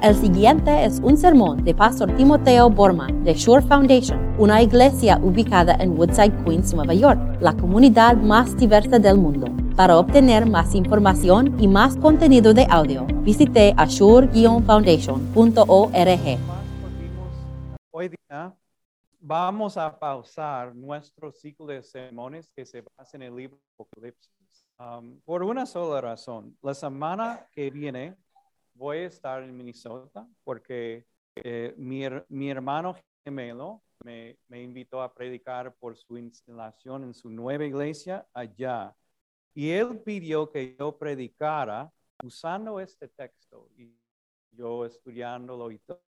El siguiente es un sermón de Pastor Timoteo Borman de Shore Foundation, una iglesia ubicada en Woodside, Queens, Nueva York, la comunidad más diversa del mundo. Para obtener más información y más contenido de audio, visite ashore-foundation.org. Hoy día vamos a pausar nuestro ciclo de sermones que se basa en el libro Apocalipsis. Um, por una sola razón. La semana que viene voy a estar en Minnesota porque eh, mi, mi, hermano gemelo me, me, invitó a predicar por su instalación en su nueva iglesia allá. Y él pidió que yo predicara usando este texto y yo estudiándolo y todo.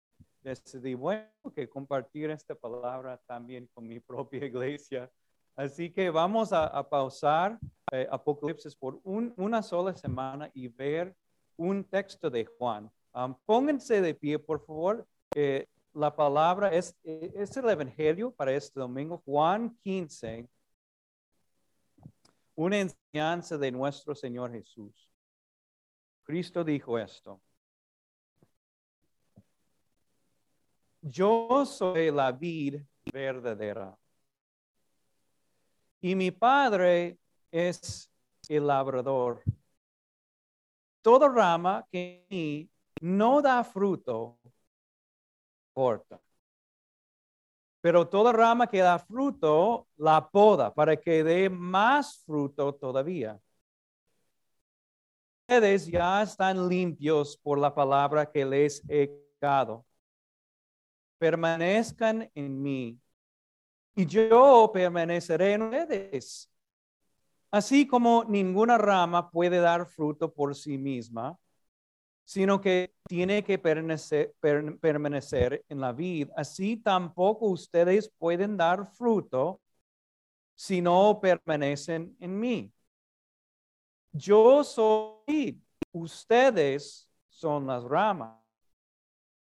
Decidí, bueno, que compartir esta palabra también con mi propia iglesia. Así que vamos a, a pausar eh, Apocalipsis por un, una sola semana y ver un texto de Juan. Um, pónganse de pie, por favor. La palabra es, es el Evangelio para este domingo, Juan 15, una enseñanza de nuestro Señor Jesús. Cristo dijo esto. Yo soy la vid verdadera y mi Padre es el labrador toda rama que no da fruto, corta. Pero toda rama que da fruto, la poda para que dé más fruto todavía. Ustedes ya están limpios por la palabra que les he dado. Permanezcan en mí y yo permaneceré en ustedes. Así como ninguna rama puede dar fruto por sí misma, sino que tiene que permanecer, en la vid, así tampoco ustedes pueden dar fruto si no permanecen en mí. Yo soy, ustedes son las ramas.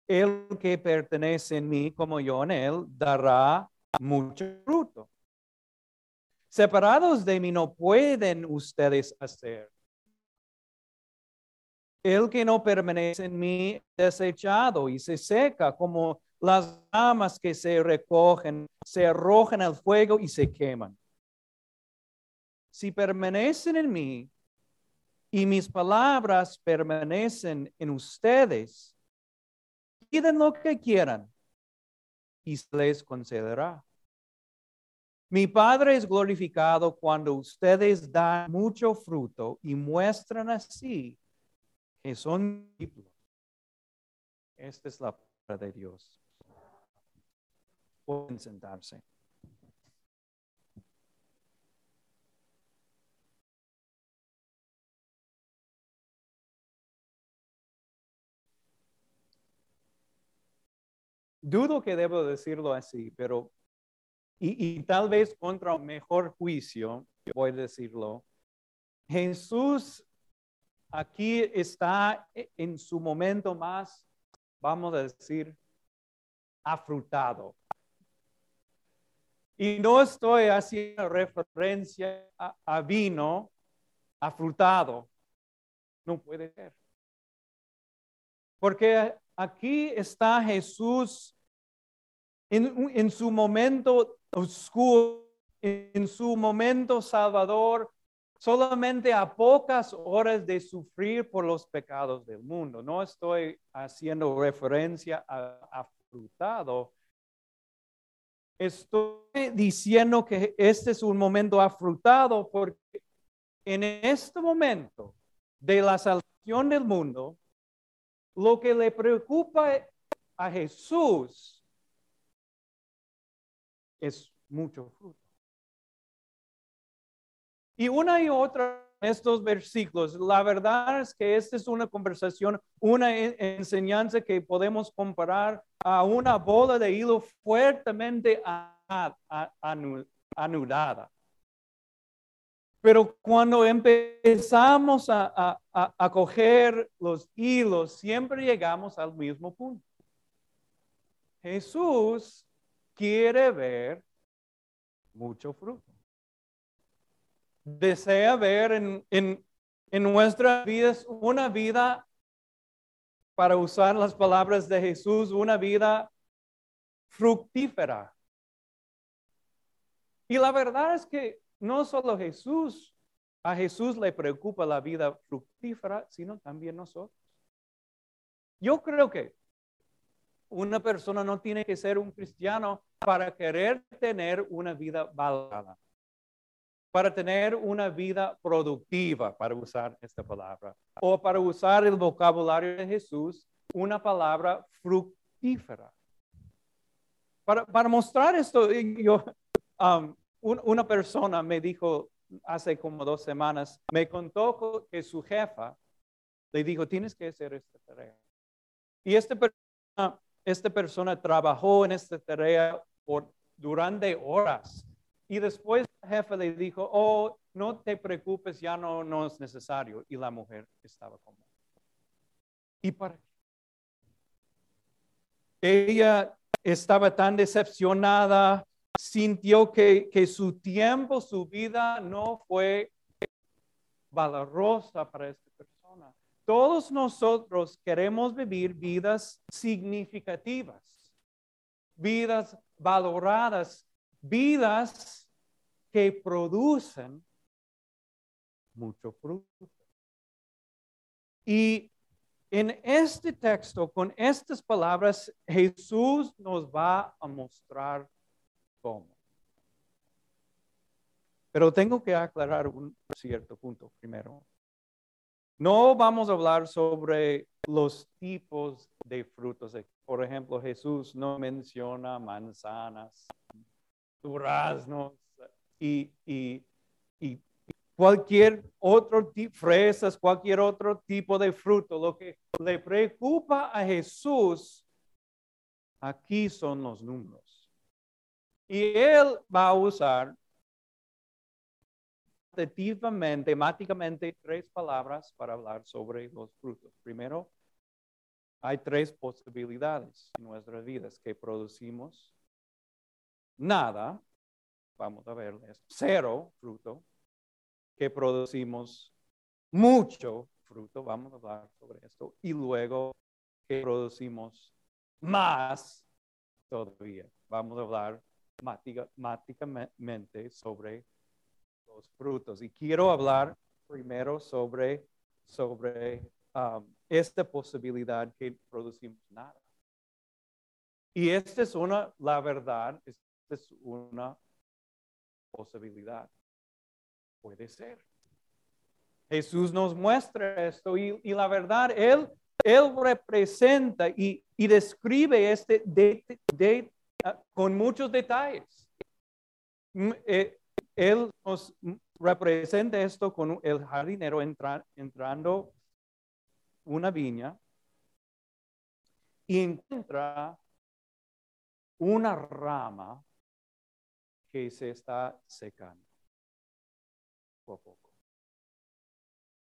El que pertenece en mí como yo en él dará mucho fruto Separados de mí no pueden ustedes hacer. El que no permanece en mí desechado y se seca como las ramas que se recogen, se arrojan al fuego y se queman. Si permanecen en mí y mis palabras permanecen en ustedes, piden lo que quieran y se les concederá. Mi Padre es glorificado cuando ustedes dan mucho fruto y muestran así que son discípulos. Esta es la palabra de Dios. Pueden sentarse. Dudo que debo decirlo así, pero y, tal vez contra un mejor juicio, voy a decirlo, Jesús aquí está en su momento más, vamos a decir, afrutado. Y no estoy haciendo referencia a, a vino afrutado. No puede ser. Porque aquí está Jesús en, en su momento oscuro, en su momento salvador, solamente a pocas horas de sufrir por los pecados del mundo. No estoy haciendo referencia a, frutado. Estoy diciendo que este es un momento afrutado porque en este momento de la salvación del mundo, lo que le preocupa a Jesús es mucho fruto. Y una y otra estos versículos, la verdad es que esta es una conversación, una enseñanza que podemos comparar a una bola de hilo fuertemente anudada. Pero cuando empezamos a, a, coger los hilos, siempre llegamos al mismo punto. Jesús quiere ver mucho fruto. Desea ver en, en, en nuestras vidas una vida para usar las palabras de Jesús, una vida fructífera. Y la verdad es que no solo Jesús, a Jesús le preocupa la vida fructífera, sino también nosotros. Yo creo que una persona no tiene que ser un cristiano para querer tener una vida valorada, para tener una vida productiva, para usar esta palabra, o para usar el vocabulario de Jesús, una palabra fructífera. Para, mostrar esto, yo, um, una persona me dijo hace como dos semanas, me contó que su jefa le dijo, tienes que hacer esta tarea. Y esta persona, esta persona trabajó en esta tarea por, durante horas. Y después el jefe le dijo, oh, no te preocupes, ya no, no es necesario. Y la mujer estaba como, ¿y para qué? Ella estaba tan decepcionada, sintió que, que su tiempo, su vida no fue valorosa para esta persona. Todos nosotros queremos vivir vidas significativas, vidas valoradas, vidas que producen mucho fruto. Y en este texto, con estas palabras, Jesús nos va a mostrar cómo. Pero tengo que aclarar un cierto punto primero. No vamos a hablar sobre los tipos de frutos. Por ejemplo, Jesús no menciona manzanas, duraznos y, cualquier otro tipo, fresas, cualquier otro tipo de fruto. Lo que le preocupa a Jesús aquí son los números. Y él va a usar temáticamente tres palabras para hablar sobre los frutos. Primero, hay tres posibilidades en nuestras vidas que producimos nada, vamos a ver, cero fruto, que producimos mucho fruto, vamos a hablar sobre esto, y luego que producimos más todavía. Vamos a hablar matemáticamente sobre los frutos. Y quiero hablar primero sobre, sobre um, esta posibilidad que producimos nada. Y esta es una, la verdad, esta es una posibilidad. Puede ser. Jesús nos muestra esto y, la verdad, Él, él representa y, describe este de, ah, con muchos detalles. Mm, eh, él nos representa esto con el jardinero entrando una viña y encuentra una rama que se está secando.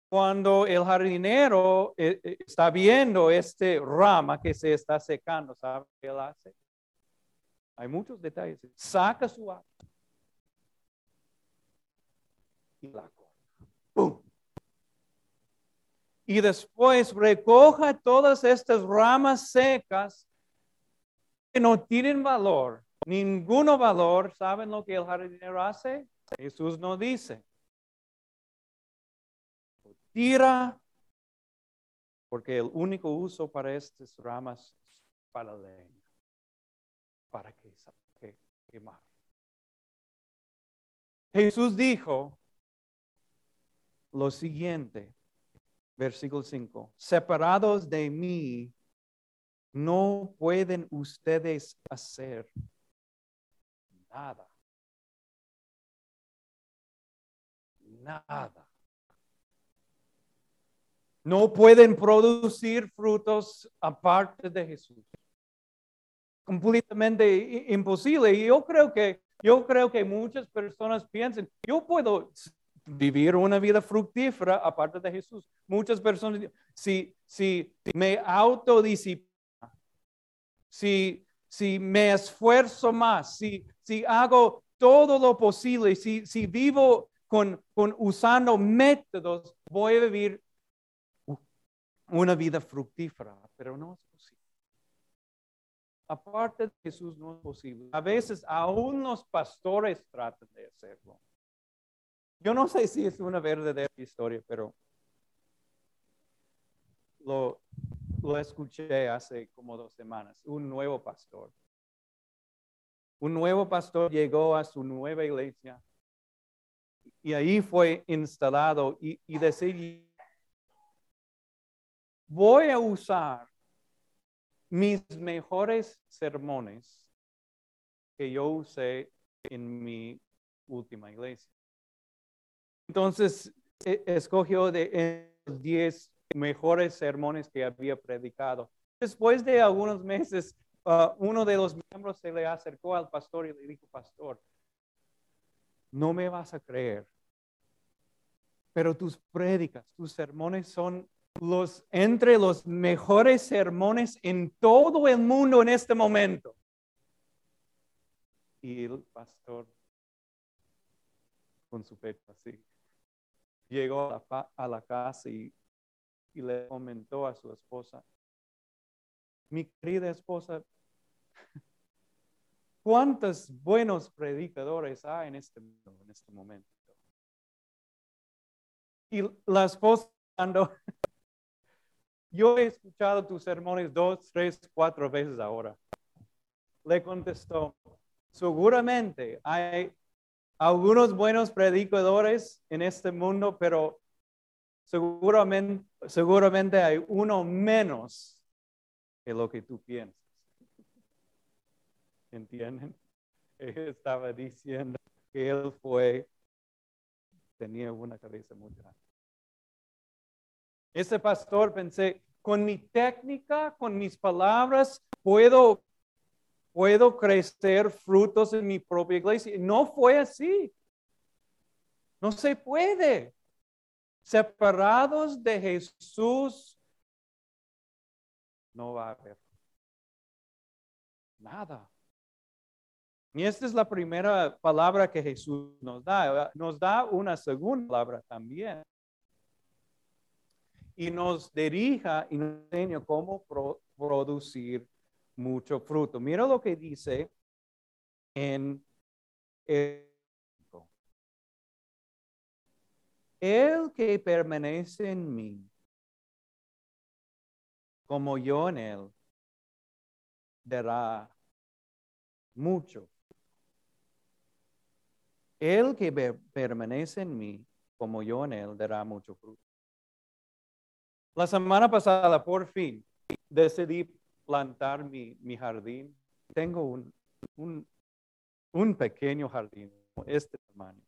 Cuando el jardinero eh, eh, está viendo este rama que se está secando, ¿sabe qué él hace? Hay muchos detalles. Saca su agua y la. Y después recoja todas estas ramas secas que no tienen valor, ninguno valor. ¿Saben lo que el jardinero hace? Jesús no dice. Tira, porque el único uso para estas ramas es para leña, para que, que quemar. Jesús dijo, lo siguiente, versículo 5, separados de mí, no pueden ustedes hacer nada. Nada. No pueden producir frutos aparte de Jesús. Completamente imposible. Y yo creo que yo creo que muchas personas piensan, yo puedo vivir una vida fructífera aparte de Jesús. Muchas personas, si, si me autodisciplino, si, si me esfuerzo más, si, si hago todo lo posible, si, si vivo con, con usando métodos, voy a vivir una vida fructífera pero no es posible. Aparte de Jesús no es posible. A veces aún los pastores tratan de hacerlo. Yo no sé si es una verdadera historia, pero lo, lo escuché hace como dos semanas. Un nuevo pastor. Un nuevo pastor llegó a su nueva iglesia y ahí fue instalado y, y voy a usar mis mejores sermones que yo usé en mi última iglesia. Entonces, e, escogió de los diez mejores sermones que había predicado. Después de algunos meses, uh, uno de los miembros se le acercó al pastor y le dijo, pastor, no me vas a creer, pero tus prédicas, tus sermones son los entre los mejores sermones en todo el mundo en este momento. Y el pastor, con su pecho así, llegó a la, a la casa y, y le comentó a su esposa, mi querida esposa, ¿cuántos buenos predicadores hay en este, en este momento? Y la esposa, cuando yo he escuchado tus sermones dos, tres, cuatro veces ahora. Le contestó, seguramente hay algunos buenos predicadores en este mundo, pero seguramente, seguramente hay uno menos que lo que tú piensas. ¿Entienden? Estaba diciendo que él fue, tenía una cabeza muy grande. Ese pastor pensé, con mi técnica, con mis palabras, puedo, puedo crecer frutos en mi propia iglesia. No fue así. No se puede. Separados de Jesús, no va a haber nada. Y esta es la primera palabra que Jesús nos da. Nos da una segunda palabra también y nos dirija y nos enseña cómo producir mucho fruto. Mira lo que dice en el, el que permanece en mí, como yo en él, dará mucho. El que permanece en mí, como yo en él, dará mucho fruto. La semana pasada, por fin, decidí plantar mi, jardín. Tengo un, un, pequeño jardín, este tamaño.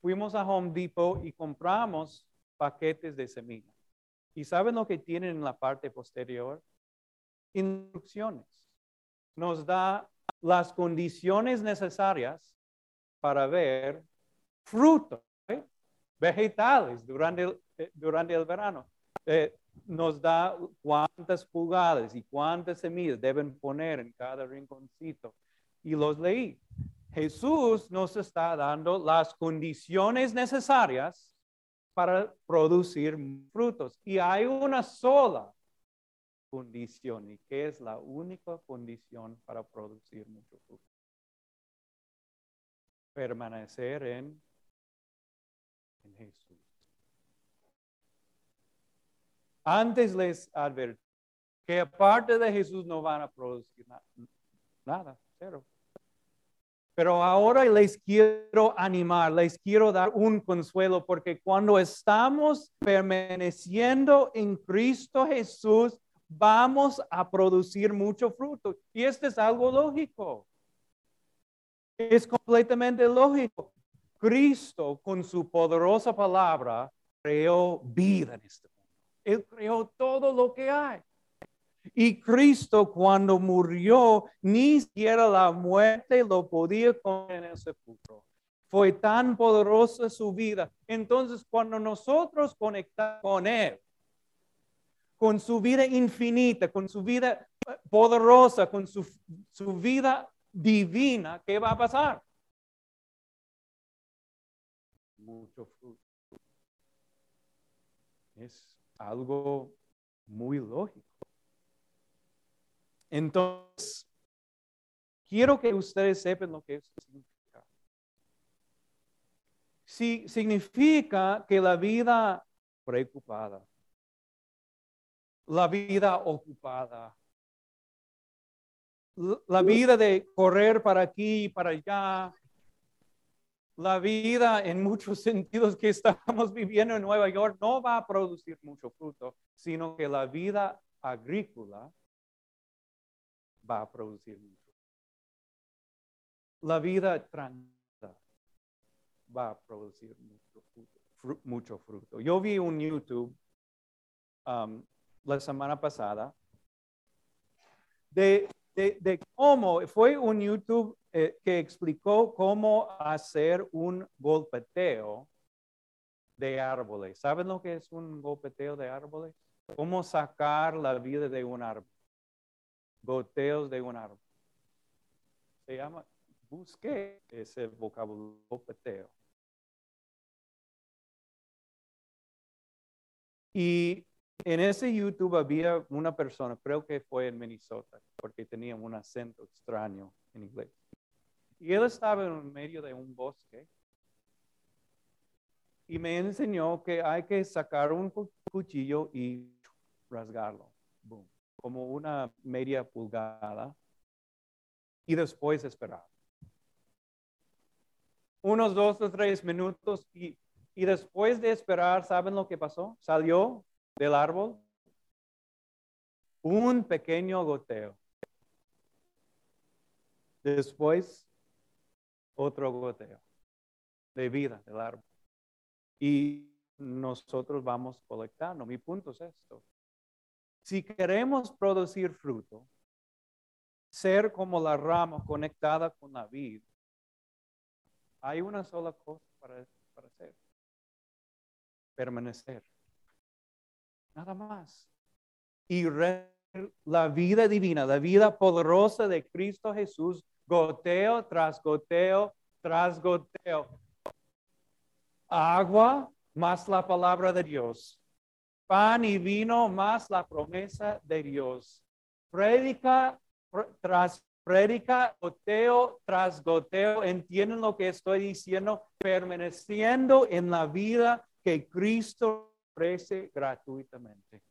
Fuimos a Home Depot y compramos paquetes de semillas. ¿Y saben lo que tienen en la parte posterior? Instrucciones. Nos da las condiciones necesarias para ver fruto vegetales durante el, eh, durante el verano. Eh, nos da cuántas pulgadas y cuántas semillas deben poner en cada rinconcito. Y los leí. Jesús nos está dando las condiciones necesarias para producir frutos. Y hay una sola condición y que es la única condición para producir mucho fruto. Permanecer en en Jesús. Antes les advertí que aparte de Jesús no van a producir nada, cero. Pero ahora les quiero animar, les quiero dar un consuelo, porque cuando estamos permaneciendo en Cristo Jesús, vamos a producir mucho fruto. Y esto es algo lógico. Es completamente lógico. Cristo con su poderosa palabra creó vida en este. Él creó todo lo que hay. Y Cristo cuando murió, ni siquiera la muerte lo podía poner en el sepulcro. Fue tan poderosa su vida. Entonces cuando nosotros conectamos con Él, con su vida infinita, con su vida poderosa, con su, su vida divina, ¿qué va a pasar? mucho fruto. Es algo muy lógico. Entonces, quiero que ustedes sepan lo que esto significa. Si significa que la vida preocupada, la vida ocupada, la vida de correr para aquí y para allá, la vida en muchos sentidos que estamos viviendo en Nueva York no va a producir mucho fruto, sino que la vida agrícola va a producir mucho. La vida tranquila va a producir mucho fruto. fruto. Yo vi un YouTube um, la semana pasada de, cómo, fue un YouTube eh, que explicó cómo hacer un golpeteo de árboles. ¿Saben lo que es un golpeteo de árboles? Cómo sacar la vida de un árbol. Goteos de un árbol. Se llama, busqué ese vocabulario, golpeteo. Y en ese YouTube había una persona, creo que fue en Minnesota, porque tenía un acento extraño en inglés. Y él estaba en medio de un bosque y me enseñó que hay que sacar un cuchillo y rasgarlo, como una media pulgada, y después esperar. Unos dos o tres minutos y, y después de esperar, ¿saben lo que pasó? Salió del árbol? Un pequeño goteo. Después, otro goteo de vida del árbol. Y nosotros vamos colectando. Mi punto es esto. Si queremos producir fruto, ser como la rama conectada con la vid, hay una sola cosa para, para hacer. Permanecer nada más. Y la vida divina, la vida poderosa de Cristo Jesús, goteo tras goteo tras goteo. Agua más la palabra de Dios. Pan y vino más la promesa de Dios. Prédica tras prédica, goteo tras goteo. ¿Entienden lo que estoy diciendo? Permaneciendo en la vida que Cristo ofrece gratuitamente.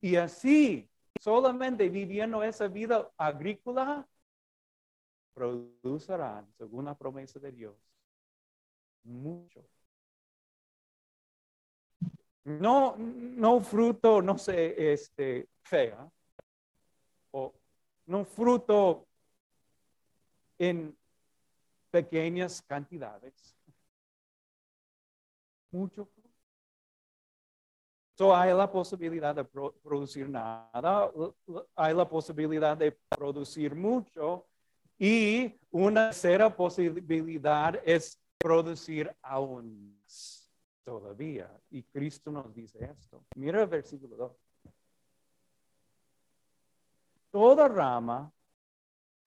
Y así, solamente viviendo esa vida agrícola, producirán, según la promesa de Dios, mucho. No, no fruto, no sé, este, fea, o no fruto en pequeñas cantidades. Mucho So, hay la posibilidad de producir nada, hay la posibilidad de producir mucho y una tercera posibilidad es producir aún más todavía. Y Cristo nos dice esto. Mira el versículo 2. Toda rama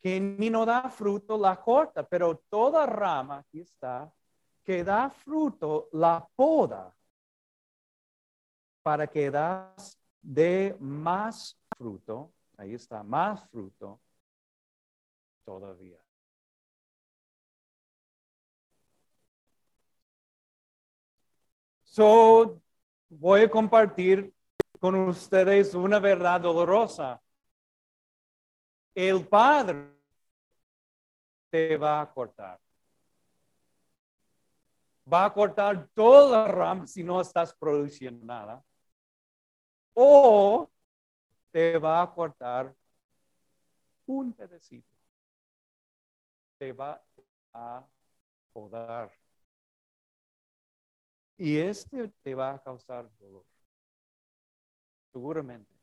que en mí no da fruto la corta, pero toda rama, aquí está, que da fruto la poda para que das de más fruto, ahí está, más fruto todavía. So, voy a compartir con ustedes una verdad dolorosa. El Padre te va a cortar. Va a cortar toda la rama si no estás produciendo nada o te va a cortar un pedacito. Te va a podar. Y este te va a causar dolor. Seguramente.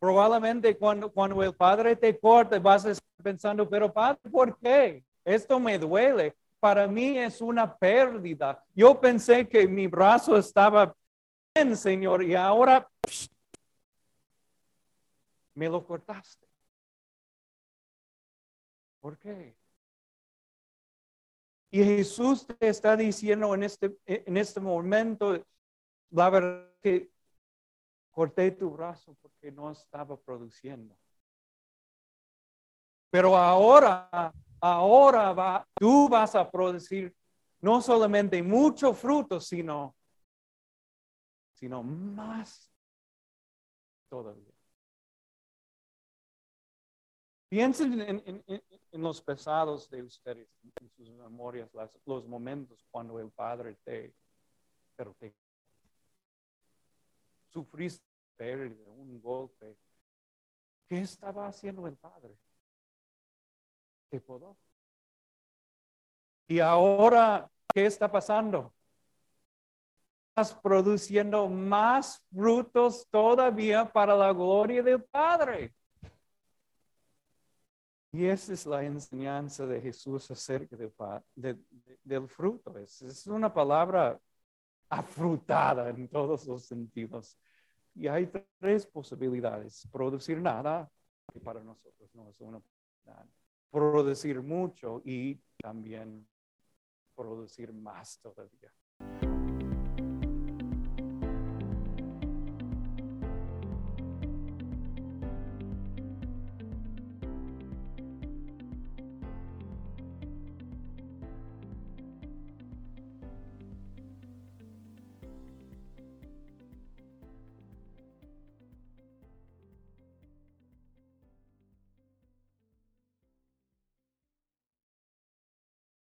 Probablemente cuando, cuando el padre te corta vas a estar pensando, pero padre, ¿por qué? Esto me duele. Para mí es una pérdida. Yo pensé que mi brazo estaba Señor, y ahora me lo cortaste. ¿Por qué? Y Jesús te está diciendo en este, en este momento, la verdad que corté tu brazo porque no estaba produciendo. Pero ahora, ahora va, tú vas a producir no solamente mucho fruto, sino, sino más todavía. Piensen en, los pesados de ustedes, en sus memorias, los momentos cuando el Padre te, pero te sufriste un golpe. ¿Qué estaba haciendo el Padre? ¿Qué pudo? Y ahora, ¿qué está pasando? Estás produciendo más frutos todavía para la gloria del Padre. Y esa es la enseñanza de Jesús acerca del, fruto. es, una palabra afrutada en todos los sentidos. Y hay tres posibilidades. Producir nada, que para nosotros no es una posibilidad. Producir mucho y también producir más todavía.